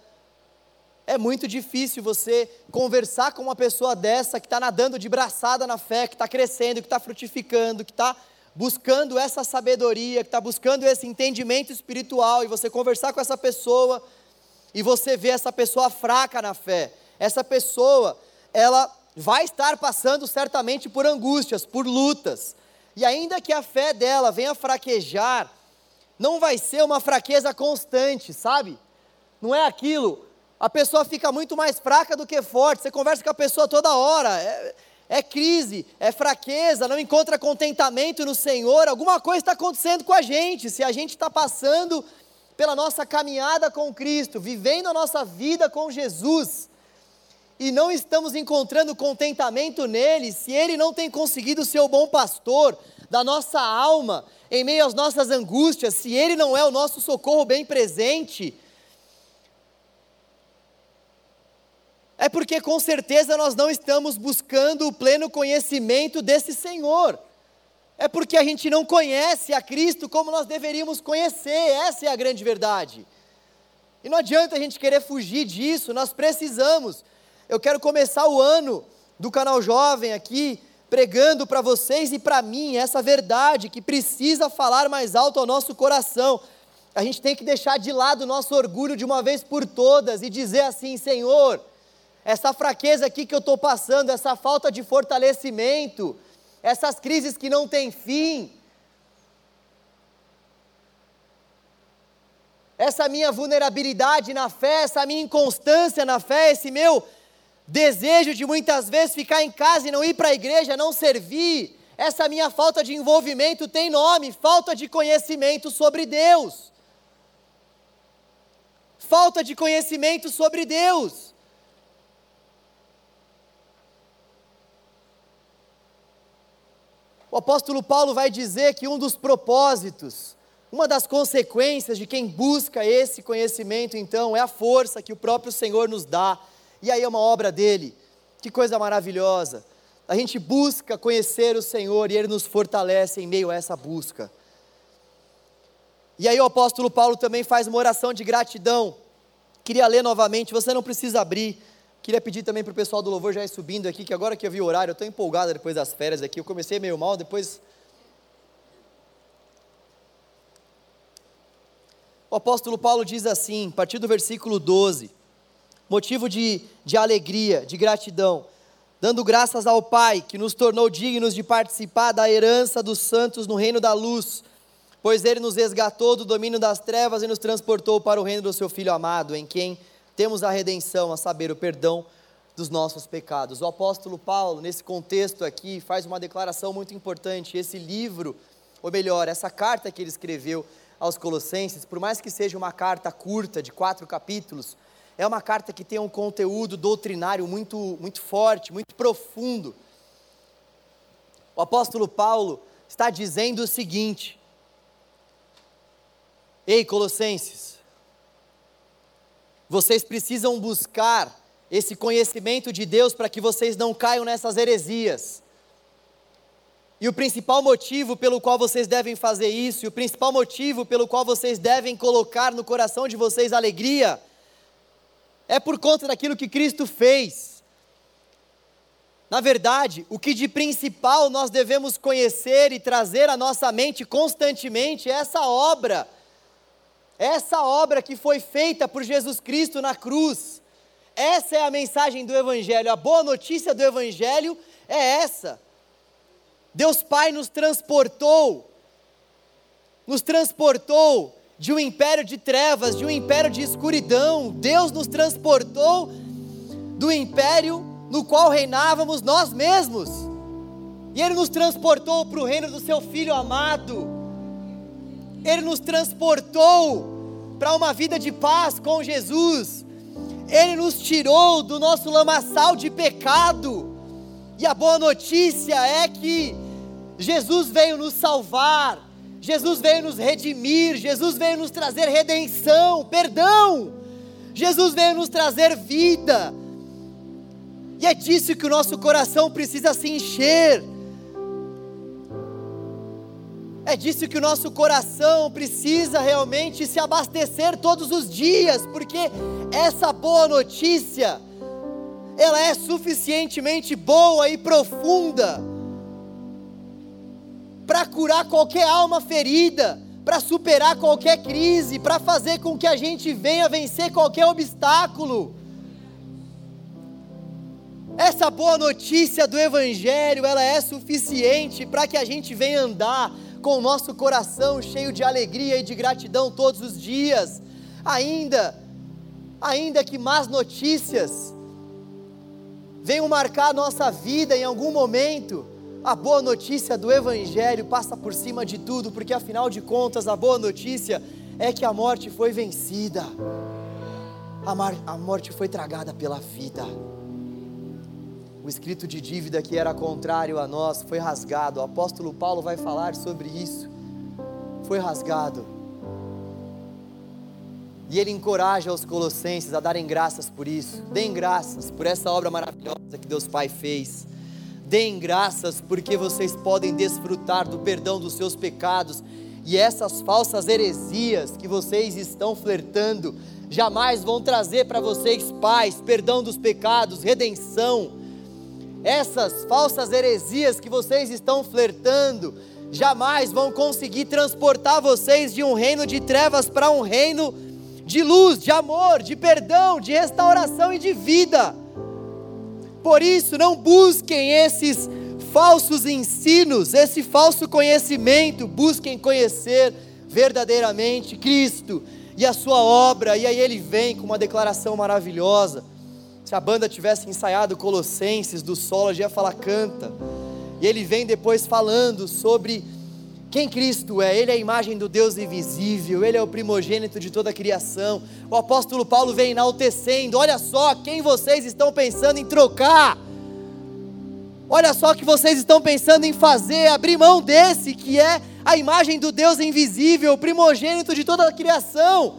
É muito difícil você conversar com uma pessoa dessa que está nadando de braçada na fé, que está crescendo, que está frutificando, que está buscando essa sabedoria, que está buscando esse entendimento espiritual, e você conversar com essa pessoa e você vê essa pessoa fraca na fé, essa pessoa ela vai estar passando certamente por angústias, por lutas. E ainda que a fé dela venha fraquejar, não vai ser uma fraqueza constante, sabe? Não é aquilo. A pessoa fica muito mais fraca do que forte. Você conversa com a pessoa toda hora. É, é crise, é fraqueza, não encontra contentamento no Senhor. Alguma coisa está acontecendo com a gente. Se a gente está passando pela nossa caminhada com Cristo, vivendo a nossa vida com Jesus, e não estamos encontrando contentamento nele, se ele não tem conseguido ser o bom pastor da nossa alma em meio às nossas angústias, se ele não é o nosso socorro bem presente, é porque com certeza nós não estamos buscando o pleno conhecimento desse Senhor. É porque a gente não conhece a Cristo como nós deveríamos conhecer, essa é a grande verdade. E não adianta a gente querer fugir disso, nós precisamos eu quero começar o ano do canal Jovem aqui pregando para vocês e para mim essa verdade que precisa falar mais alto ao nosso coração. A gente tem que deixar de lado o nosso orgulho de uma vez por todas e dizer assim: Senhor, essa fraqueza aqui que eu estou passando, essa falta de fortalecimento, essas crises que não têm fim, essa minha vulnerabilidade na fé, essa minha inconstância na fé, esse meu desejo de muitas vezes ficar em casa e não ir para a igreja, não servir, essa minha falta de envolvimento tem nome: falta de conhecimento sobre Deus. Falta de conhecimento sobre Deus. O apóstolo Paulo vai dizer que um dos propósitos, uma das consequências de quem busca esse conhecimento, então, é a força que o próprio Senhor nos dá e aí é uma obra dele. Que coisa maravilhosa. A gente busca conhecer o Senhor e ele nos fortalece em meio a essa busca. E aí o apóstolo Paulo também faz uma oração de gratidão. Queria ler novamente, você não precisa abrir. Queria pedir também para o pessoal do louvor já ir subindo aqui, que agora que eu vi o horário, eu estou empolgado depois das férias aqui. Eu comecei meio mal, depois. O apóstolo Paulo diz assim, a partir do versículo 12: motivo de, de alegria, de gratidão, dando graças ao Pai que nos tornou dignos de participar da herança dos santos no reino da luz, Pois ele nos resgatou do domínio das trevas e nos transportou para o reino do seu Filho amado, em quem temos a redenção, a saber, o perdão dos nossos pecados. O apóstolo Paulo, nesse contexto aqui, faz uma declaração muito importante. Esse livro, ou melhor, essa carta que ele escreveu aos Colossenses, por mais que seja uma carta curta, de quatro capítulos, é uma carta que tem um conteúdo doutrinário muito, muito forte, muito profundo. O apóstolo Paulo está dizendo o seguinte: Ei, Colossenses, vocês precisam buscar esse conhecimento de Deus para que vocês não caiam nessas heresias. E o principal motivo pelo qual vocês devem fazer isso, e o principal motivo pelo qual vocês devem colocar no coração de vocês alegria, é por conta daquilo que Cristo fez. Na verdade, o que de principal nós devemos conhecer e trazer à nossa mente constantemente é essa obra, essa obra que foi feita por Jesus Cristo na cruz essa é a mensagem do Evangelho. A boa notícia do Evangelho é essa. Deus Pai nos transportou, nos transportou de um império de trevas, de um império de escuridão. Deus nos transportou do império no qual reinávamos nós mesmos. E Ele nos transportou para o reino do Seu Filho amado. Ele nos transportou para uma vida de paz com Jesus. Ele nos tirou do nosso lamaçal de pecado. E a boa notícia é que Jesus veio nos salvar, Jesus veio nos redimir, Jesus veio nos trazer redenção, perdão. Jesus veio nos trazer vida. E é disso que o nosso coração precisa se encher. É disso que o nosso coração precisa realmente se abastecer todos os dias, porque essa boa notícia, ela é suficientemente boa e profunda para curar qualquer alma ferida, para superar qualquer crise, para fazer com que a gente venha vencer qualquer obstáculo. Essa boa notícia do Evangelho, ela é suficiente para que a gente venha andar com o nosso coração cheio de alegria e de gratidão todos os dias, ainda, ainda que más notícias venham marcar a nossa vida em algum momento, a boa notícia do Evangelho passa por cima de tudo, porque afinal de contas a boa notícia é que a morte foi vencida, a, a morte foi tragada pela vida o escrito de dívida que era contrário a nós foi rasgado. O apóstolo Paulo vai falar sobre isso. Foi rasgado. E ele encoraja os colossenses a darem graças por isso. Deem graças por essa obra maravilhosa que Deus Pai fez. Deem graças porque vocês podem desfrutar do perdão dos seus pecados. E essas falsas heresias que vocês estão flertando jamais vão trazer para vocês paz, perdão dos pecados, redenção essas falsas heresias que vocês estão flertando jamais vão conseguir transportar vocês de um reino de trevas para um reino de luz, de amor, de perdão, de restauração e de vida. Por isso, não busquem esses falsos ensinos, esse falso conhecimento, busquem conhecer verdadeiramente Cristo e a sua obra. E aí ele vem com uma declaração maravilhosa se a banda tivesse ensaiado Colossenses do solo, já ia falar canta. E ele vem depois falando sobre quem Cristo é. Ele é a imagem do Deus invisível, ele é o primogênito de toda a criação. O apóstolo Paulo vem enaltecendo: olha só quem vocês estão pensando em trocar. Olha só que vocês estão pensando em fazer, abrir mão desse que é a imagem do Deus invisível, primogênito de toda a criação,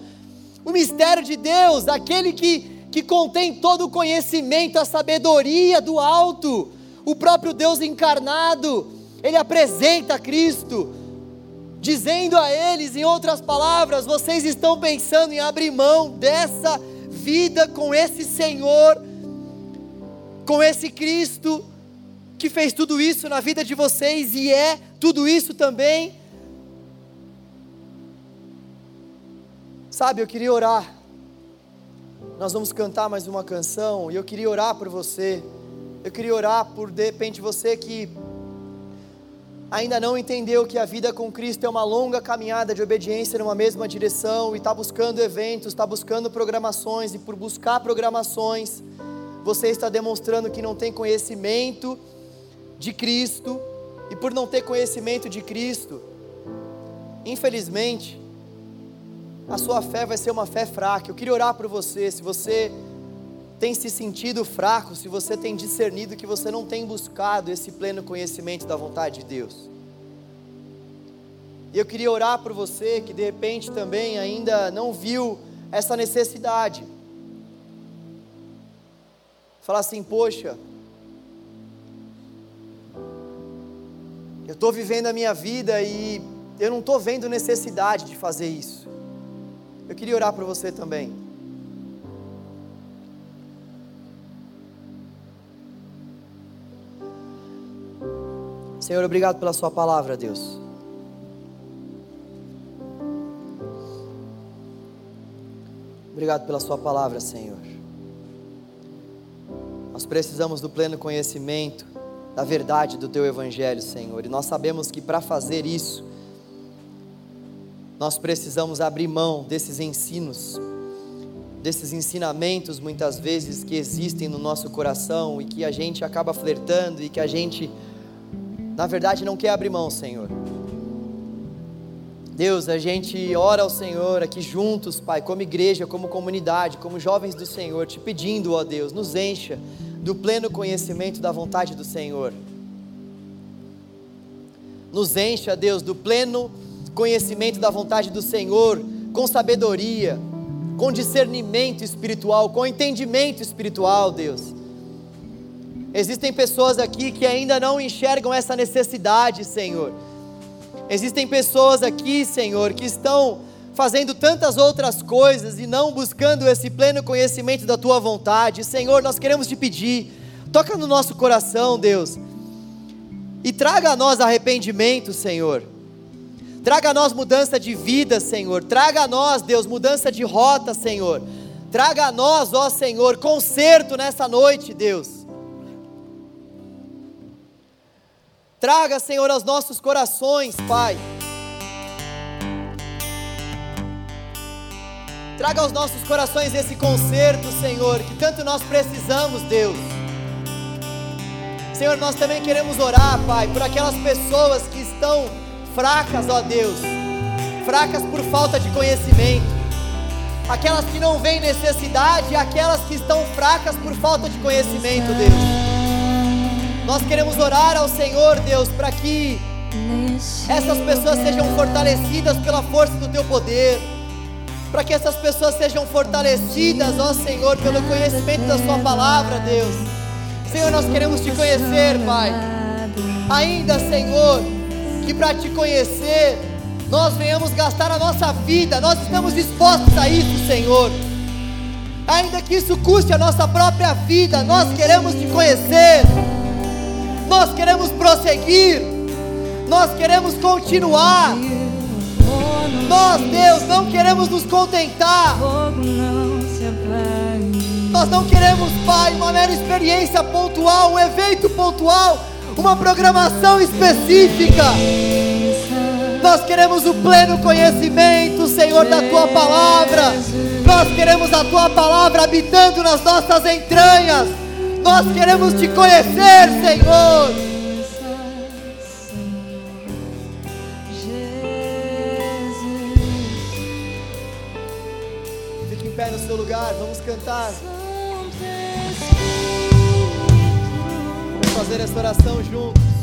o mistério de Deus, aquele que que contém todo o conhecimento, a sabedoria do alto, o próprio Deus encarnado, ele apresenta Cristo, dizendo a eles, em outras palavras, vocês estão pensando em abrir mão dessa vida com esse Senhor, com esse Cristo que fez tudo isso na vida de vocês e é tudo isso também. Sabe, eu queria orar nós vamos cantar mais uma canção e eu queria orar por você. Eu queria orar por de repente você que ainda não entendeu que a vida com Cristo é uma longa caminhada de obediência numa mesma direção e está buscando eventos, está buscando programações e por buscar programações, você está demonstrando que não tem conhecimento de Cristo e por não ter conhecimento de Cristo, infelizmente, a sua fé vai ser uma fé fraca. Eu queria orar por você, se você tem se sentido fraco, se você tem discernido que você não tem buscado esse pleno conhecimento da vontade de Deus. E eu queria orar por você que de repente também ainda não viu essa necessidade. Falar assim, poxa, eu estou vivendo a minha vida e eu não estou vendo necessidade de fazer isso. Eu queria orar por você também. Senhor, obrigado pela Sua palavra, Deus. Obrigado pela Sua palavra, Senhor. Nós precisamos do pleno conhecimento da verdade do Teu Evangelho, Senhor, e nós sabemos que para fazer isso, nós precisamos abrir mão desses ensinos, desses ensinamentos muitas vezes que existem no nosso coração e que a gente acaba flertando e que a gente na verdade não quer abrir mão, Senhor. Deus, a gente ora ao Senhor aqui juntos, Pai, como igreja, como comunidade, como jovens do Senhor, te pedindo, ó Deus, nos encha do pleno conhecimento da vontade do Senhor. Nos encha, Deus, do pleno conhecimento da vontade do Senhor, com sabedoria, com discernimento espiritual, com entendimento espiritual, Deus Existem pessoas aqui que ainda não enxergam essa necessidade, Senhor. Existem pessoas aqui, Senhor, que estão fazendo tantas outras coisas e não buscando esse pleno conhecimento da tua vontade. Senhor, nós queremos te pedir, toca no nosso coração, Deus, e traga a nós arrependimento, Senhor. Traga a nós mudança de vida, Senhor. Traga a nós, Deus, mudança de rota, Senhor. Traga a nós, ó Senhor, conserto nessa noite, Deus. Traga, Senhor, aos nossos corações, Pai. Traga aos nossos corações esse conserto, Senhor, que tanto nós precisamos, Deus. Senhor, nós também queremos orar, Pai, por aquelas pessoas que estão fracas, ó Deus, fracas por falta de conhecimento, aquelas que não veem necessidade aquelas que estão fracas por falta de conhecimento, Deus. Nós queremos orar ao Senhor, Deus, para que essas pessoas sejam fortalecidas pela força do teu poder, para que essas pessoas sejam fortalecidas, ó Senhor, pelo conhecimento da Sua palavra, Deus. Senhor, nós queremos te conhecer, Pai. Ainda, Senhor, que para te conhecer, nós venhamos gastar a nossa vida, nós estamos dispostos a isso, Senhor. Ainda que isso custe a nossa própria vida, nós queremos te conhecer nós queremos prosseguir, nós queremos continuar. Nós, Deus, não queremos nos contentar. Nós não queremos, Pai, uma mera experiência pontual, um evento pontual, uma programação específica. Nós queremos o pleno conhecimento, Senhor, da tua palavra. Nós queremos a tua palavra habitando nas nossas entranhas. Nós queremos te conhecer, Senhor. Fique em pé no seu lugar, vamos cantar. Fazer essa oração juntos.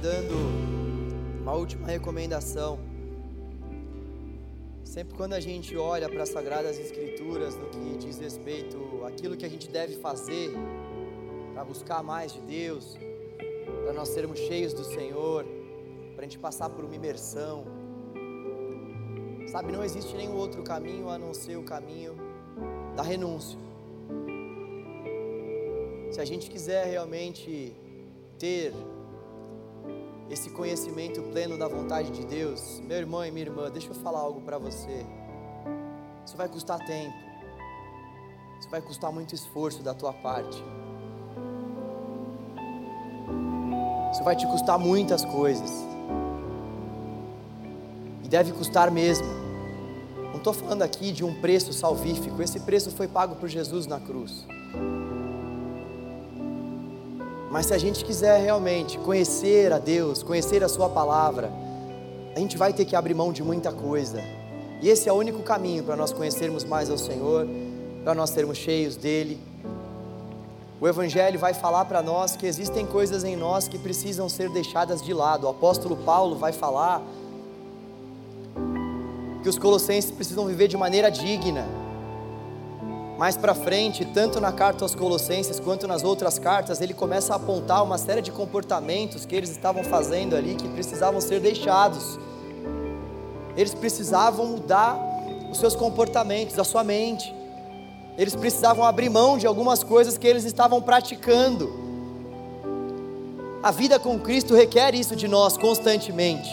Dando uma última recomendação. Sempre quando a gente olha para as Sagradas Escrituras no que diz respeito àquilo que a gente deve fazer para buscar mais de Deus, para nós sermos cheios do Senhor, para a gente passar por uma imersão. Sabe, não existe nenhum outro caminho a não ser o caminho da renúncia. Se a gente quiser realmente ter esse conhecimento pleno da vontade de Deus, meu irmão e minha irmã, deixa eu falar algo para você. Isso vai custar tempo. Isso vai custar muito esforço da tua parte. Isso vai te custar muitas coisas. E deve custar mesmo. Não estou falando aqui de um preço salvífico. Esse preço foi pago por Jesus na cruz. Mas se a gente quiser realmente conhecer a Deus, conhecer a Sua palavra, a gente vai ter que abrir mão de muita coisa. E esse é o único caminho para nós conhecermos mais ao Senhor, para nós sermos cheios dEle. O Evangelho vai falar para nós que existem coisas em nós que precisam ser deixadas de lado. O apóstolo Paulo vai falar que os colossenses precisam viver de maneira digna. Mais para frente, tanto na carta aos Colossenses quanto nas outras cartas, ele começa a apontar uma série de comportamentos que eles estavam fazendo ali que precisavam ser deixados. Eles precisavam mudar os seus comportamentos, a sua mente. Eles precisavam abrir mão de algumas coisas que eles estavam praticando. A vida com Cristo requer isso de nós constantemente.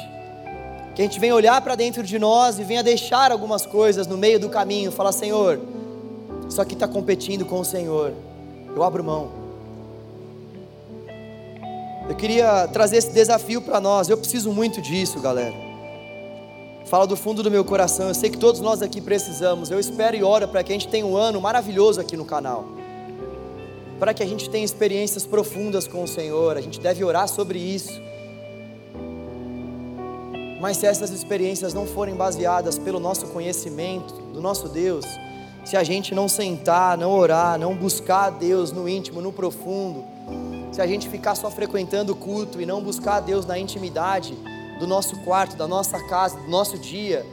Que a gente venha olhar para dentro de nós e venha deixar algumas coisas no meio do caminho, falar: Senhor, isso aqui está competindo com o Senhor. Eu abro mão. Eu queria trazer esse desafio para nós. Eu preciso muito disso, galera. Fala do fundo do meu coração. Eu sei que todos nós aqui precisamos. Eu espero e oro para que a gente tenha um ano maravilhoso aqui no canal. Para que a gente tenha experiências profundas com o Senhor. A gente deve orar sobre isso. Mas se essas experiências não forem baseadas pelo nosso conhecimento do nosso Deus, se a gente não sentar, não orar, não buscar a Deus no íntimo, no profundo, se a gente ficar só frequentando o culto e não buscar a Deus na intimidade do nosso quarto, da nossa casa, do nosso dia,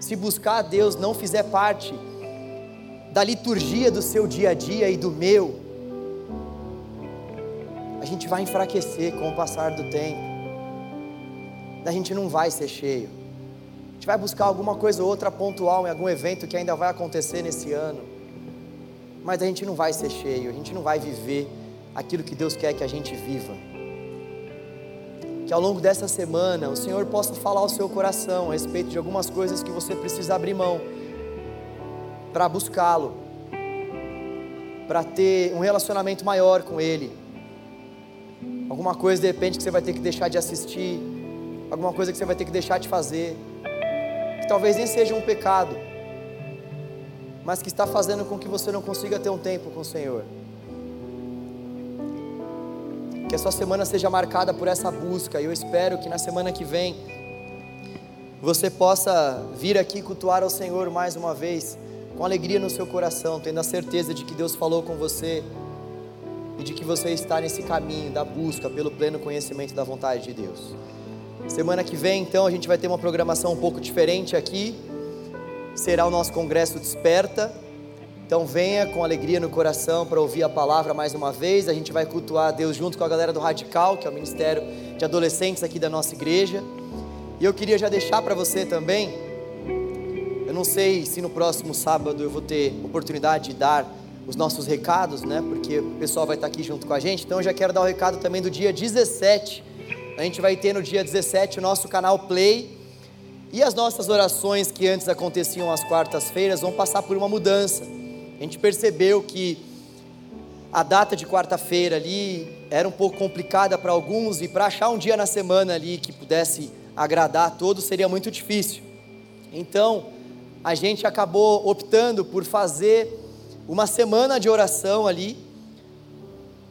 se buscar a Deus não fizer parte da liturgia do seu dia a dia e do meu, a gente vai enfraquecer com o passar do tempo, a gente não vai ser cheio gente vai buscar alguma coisa ou outra pontual em algum evento que ainda vai acontecer nesse ano. Mas a gente não vai ser cheio, a gente não vai viver aquilo que Deus quer que a gente viva. Que ao longo dessa semana o Senhor possa falar ao seu coração a respeito de algumas coisas que você precisa abrir mão para buscá-lo, para ter um relacionamento maior com Ele. Alguma coisa de repente que você vai ter que deixar de assistir, alguma coisa que você vai ter que deixar de fazer que talvez nem seja um pecado, mas que está fazendo com que você não consiga ter um tempo com o Senhor. Que a sua semana seja marcada por essa busca, e eu espero que na semana que vem você possa vir aqui cultuar ao Senhor mais uma vez, com alegria no seu coração, tendo a certeza de que Deus falou com você e de que você está nesse caminho da busca pelo pleno conhecimento da vontade de Deus. Semana que vem, então, a gente vai ter uma programação um pouco diferente aqui. Será o nosso congresso Desperta. Então venha com alegria no coração para ouvir a palavra mais uma vez. A gente vai cultuar a Deus junto com a galera do Radical, que é o ministério de adolescentes aqui da nossa igreja. E eu queria já deixar para você também. Eu não sei se no próximo sábado eu vou ter oportunidade de dar os nossos recados, né? Porque o pessoal vai estar aqui junto com a gente. Então eu já quero dar o recado também do dia 17 a A gente vai ter no dia 17 o nosso canal Play. E as nossas orações que antes aconteciam às quartas-feiras vão passar por uma mudança. A gente percebeu que a data de quarta-feira ali era um pouco complicada para alguns e para achar um dia na semana ali que pudesse agradar a todos seria muito difícil. Então, a gente acabou optando por fazer uma semana de oração ali,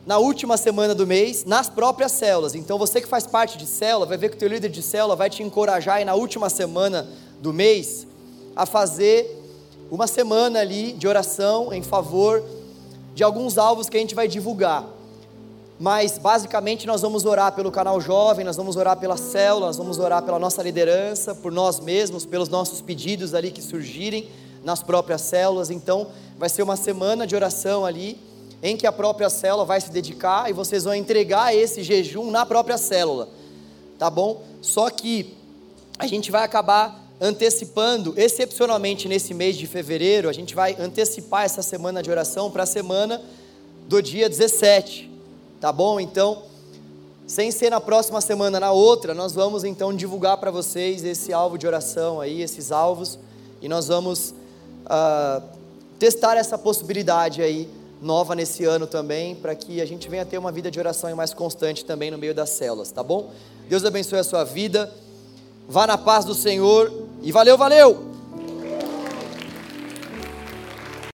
na última semana do mês, nas próprias células. Então, você que faz parte de célula, vai ver que o teu líder de célula vai te encorajar aí na última semana do mês a fazer uma semana ali de oração em favor de alguns alvos que a gente vai divulgar. Mas basicamente nós vamos orar pelo canal jovem, nós vamos orar pela célula, nós vamos orar pela nossa liderança, por nós mesmos, pelos nossos pedidos ali que surgirem nas próprias células. Então, vai ser uma semana de oração ali, em que a própria célula vai se dedicar e vocês vão entregar esse jejum na própria célula, tá bom? Só que a gente vai acabar antecipando, excepcionalmente nesse mês de fevereiro, a gente vai antecipar essa semana de oração para a semana do dia 17 Tá bom? Então, sem ser na próxima semana, na outra, nós vamos então divulgar para vocês esse alvo de oração aí, esses alvos, e nós vamos uh, testar essa possibilidade aí nova nesse ano também, para que a gente venha ter uma vida de oração mais constante também no meio das células, tá bom? Deus abençoe a sua vida, vá na paz do Senhor e valeu, valeu!